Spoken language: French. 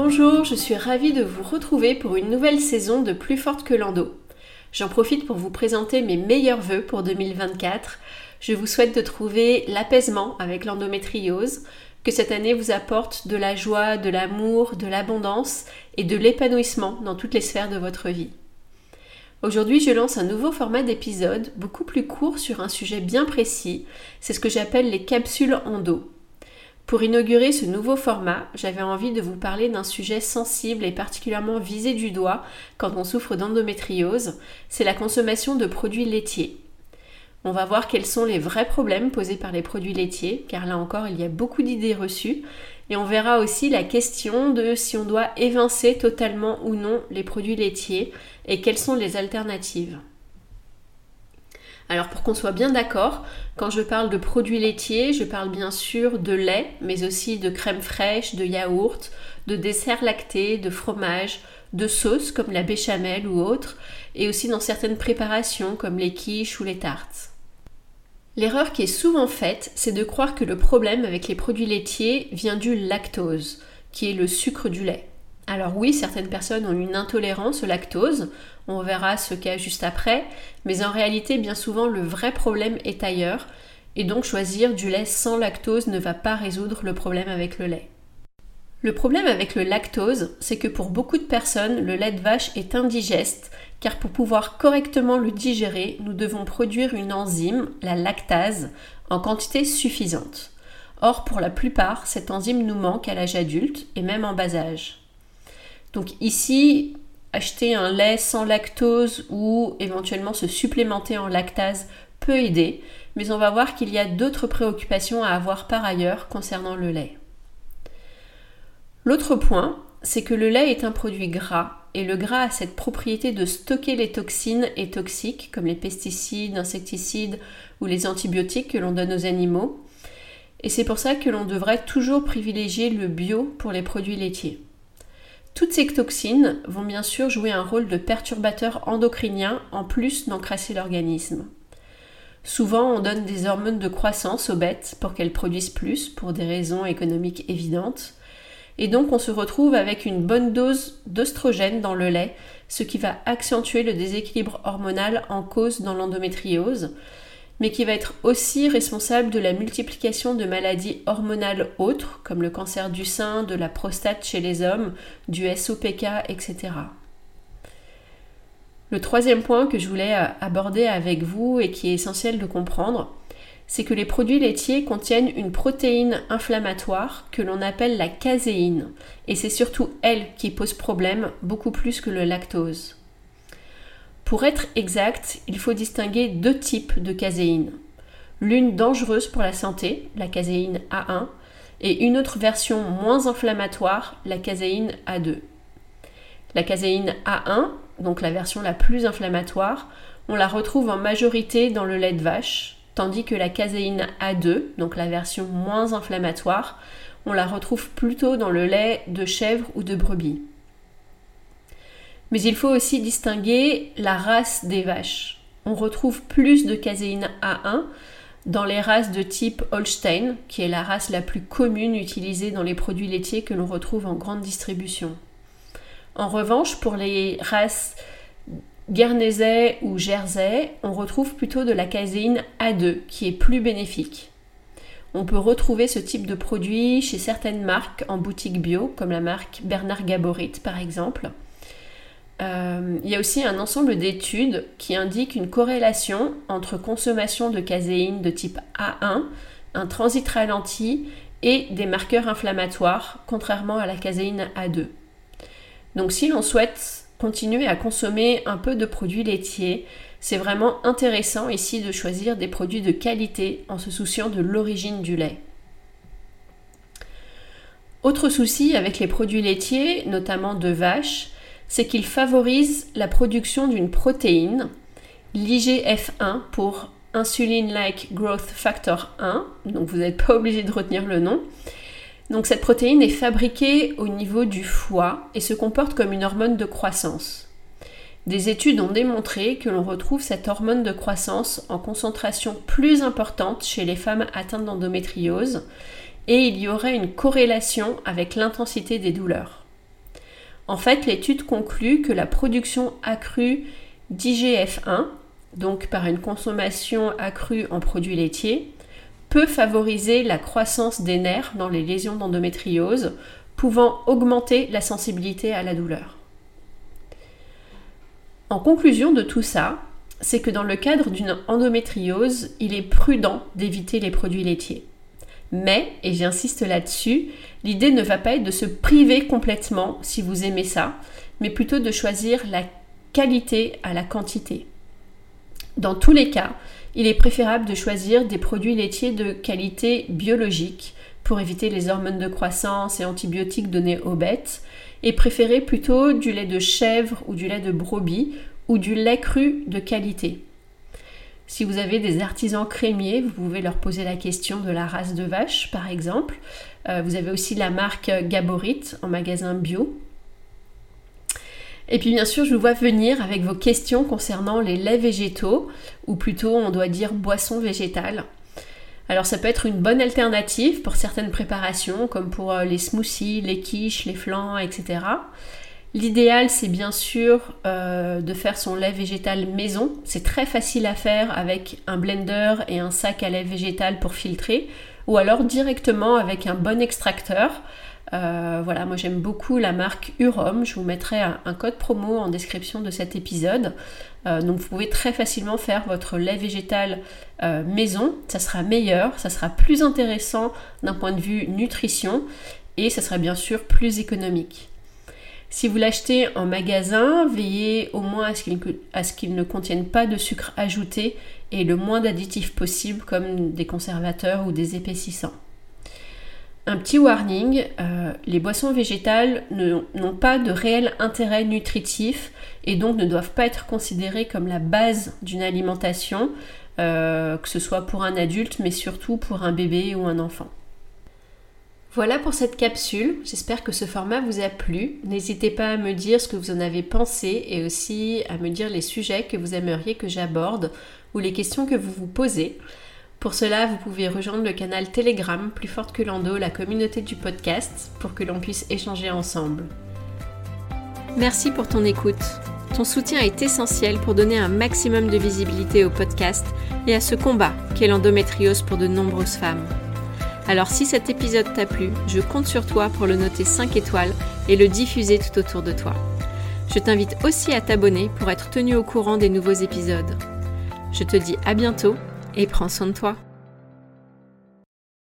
Bonjour, je suis ravie de vous retrouver pour une nouvelle saison de Plus forte que l'endo. J'en profite pour vous présenter mes meilleurs voeux pour 2024. Je vous souhaite de trouver l'apaisement avec l'endométriose, que cette année vous apporte de la joie, de l'amour, de l'abondance et de l'épanouissement dans toutes les sphères de votre vie. Aujourd'hui, je lance un nouveau format d'épisode, beaucoup plus court sur un sujet bien précis. C'est ce que j'appelle les capsules endo. Pour inaugurer ce nouveau format, j'avais envie de vous parler d'un sujet sensible et particulièrement visé du doigt quand on souffre d'endométriose, c'est la consommation de produits laitiers. On va voir quels sont les vrais problèmes posés par les produits laitiers, car là encore il y a beaucoup d'idées reçues, et on verra aussi la question de si on doit évincer totalement ou non les produits laitiers et quelles sont les alternatives. Alors pour qu'on soit bien d'accord, quand je parle de produits laitiers, je parle bien sûr de lait, mais aussi de crème fraîche, de yaourt, de desserts lactés, de fromage, de sauces comme la béchamel ou autre, et aussi dans certaines préparations comme les quiches ou les tartes. L'erreur qui est souvent faite, c'est de croire que le problème avec les produits laitiers vient du lactose, qui est le sucre du lait. Alors oui, certaines personnes ont une intolérance au lactose, on verra ce cas juste après, mais en réalité, bien souvent, le vrai problème est ailleurs, et donc choisir du lait sans lactose ne va pas résoudre le problème avec le lait. Le problème avec le lactose, c'est que pour beaucoup de personnes, le lait de vache est indigeste, car pour pouvoir correctement le digérer, nous devons produire une enzyme, la lactase, en quantité suffisante. Or, pour la plupart, cette enzyme nous manque à l'âge adulte et même en bas âge. Donc ici, acheter un lait sans lactose ou éventuellement se supplémenter en lactase peut aider, mais on va voir qu'il y a d'autres préoccupations à avoir par ailleurs concernant le lait. L'autre point, c'est que le lait est un produit gras et le gras a cette propriété de stocker les toxines et toxiques comme les pesticides, insecticides ou les antibiotiques que l'on donne aux animaux. Et c'est pour ça que l'on devrait toujours privilégier le bio pour les produits laitiers. Toutes ces toxines vont bien sûr jouer un rôle de perturbateur endocrinien en plus d'encrasser l'organisme. Souvent, on donne des hormones de croissance aux bêtes pour qu'elles produisent plus, pour des raisons économiques évidentes. Et donc, on se retrouve avec une bonne dose d'oestrogène dans le lait, ce qui va accentuer le déséquilibre hormonal en cause dans l'endométriose, mais qui va être aussi responsable de la multiplication de maladies hormonales autres, comme le cancer du sein, de la prostate chez les hommes, du SOPK, etc. Le troisième point que je voulais euh, aborder avec vous et qui est essentiel de comprendre, c'est que les produits laitiers contiennent une protéine inflammatoire que l'on appelle la caséine, et c'est surtout elle qui pose problème beaucoup plus que le lactose. Pour être exact, il faut distinguer deux types de caséine. L'une dangereuse pour la santé, la caséine A1, et une autre version moins inflammatoire, la caséine A2. La caséine A1, donc la version la plus inflammatoire, on la retrouve en majorité dans le lait de vache, tandis que la caséine A2, donc la version moins inflammatoire, on la retrouve plutôt dans le lait de chèvre ou de brebis. Mais il faut aussi distinguer la race des vaches. On retrouve plus de caséine A1 dans les races de type Holstein, qui est la race la plus commune utilisée dans les produits laitiers que l'on retrouve en grande distribution. En revanche, pour les races Guernesey ou Jersey, on retrouve plutôt de la caséine A2, qui est plus bénéfique. On peut retrouver ce type de produit chez certaines marques en boutique bio, comme la marque Bernard Gaborit par exemple. Euh, il y a aussi un ensemble d'études qui indiquent une corrélation entre consommation de caséine de type A1, un transit ralenti et des marqueurs inflammatoires, contrairement à la caséine A2. Donc si l'on souhaite continuer à consommer un peu de produits laitiers, c'est vraiment intéressant ici de choisir des produits de qualité en se souciant de l'origine du lait. Autre souci avec les produits laitiers, notamment de vache, c'est qu'ils favorisent la production d'une protéine, l'IGF1 pour Insulin-like Growth Factor 1, donc vous n'êtes pas obligé de retenir le nom. Donc cette protéine est fabriquée au niveau du foie et se comporte comme une hormone de croissance. Des études ont démontré que l'on retrouve cette hormone de croissance en concentration plus importante chez les femmes atteintes d'endométriose et il y aurait une corrélation avec l'intensité des douleurs. En fait, l'étude conclut que la production accrue d'IGF-1, donc par une consommation accrue en produits laitiers, peut favoriser la croissance des nerfs dans les lésions d'endométriose, pouvant augmenter la sensibilité à la douleur. En conclusion de tout ça, c'est que dans le cadre d'une endométriose, il est prudent d'éviter les produits laitiers. Mais, et j'insiste là-dessus, l'idée ne va pas être de se priver complètement si vous aimez ça, mais plutôt de choisir la qualité à la quantité. Dans tous les cas, il est préférable de choisir des produits laitiers de qualité biologique pour éviter les hormones de croissance et antibiotiques donnés aux bêtes, et préférer plutôt du lait de chèvre ou du lait de brebis ou du lait cru de qualité. Si vous avez des artisans crémiers, vous pouvez leur poser la question de la race de vache, par exemple. Euh, vous avez aussi la marque Gaborit en magasin bio. Et puis bien sûr, je vous vois venir avec vos questions concernant les laits végétaux, ou plutôt on doit dire boissons végétales. Alors ça peut être une bonne alternative pour certaines préparations, comme pour euh, les smoothies, les quiches, les flancs, etc. L'idéal, c'est bien sûr euh, de faire son lait végétal maison. C'est très facile à faire avec un blender et un sac à lait végétal pour filtrer, ou alors directement avec un bon extracteur. Euh, voilà, moi j'aime beaucoup la marque Urom. Je vous mettrai un, code promo en description de cet épisode. Euh, donc vous pouvez très facilement faire votre lait végétal maison. Ça sera meilleur, ça sera plus intéressant d'un point de vue nutrition et ça sera bien sûr plus économique. Si vous l'achetez en magasin, veillez au moins à ce qu'il ne contienne pas de sucre ajouté et le moins d'additifs possible comme des conservateurs ou des épaississants. Un petit warning, euh, les boissons végétales n'ont pas de réel intérêt nutritif et donc ne doivent pas être considérées comme la base d'une alimentation, euh, que ce soit pour un adulte mais surtout pour un bébé ou un enfant. Voilà pour cette capsule, j'espère que ce format vous a plu. N'hésitez pas à me dire ce que vous en avez pensé et aussi à me dire les sujets que vous aimeriez que j'aborde ou les questions que vous vous posez. Pour cela, vous pouvez rejoindre le canal Telegram Plus Forte que Lando, la communauté du podcast, pour que l'on puisse échanger ensemble. Merci pour ton écoute. Ton soutien est essentiel pour donner un maximum de visibilité au podcast et à ce combat qu'est l'endométriose pour de nombreuses femmes. Alors si cet épisode t'a plu, je compte sur toi pour le noter 5 étoiles et le diffuser tout autour de toi. Je t'invite aussi à t'abonner pour être tenu au courant des nouveaux épisodes. Je te dis à bientôt et prends soin de toi.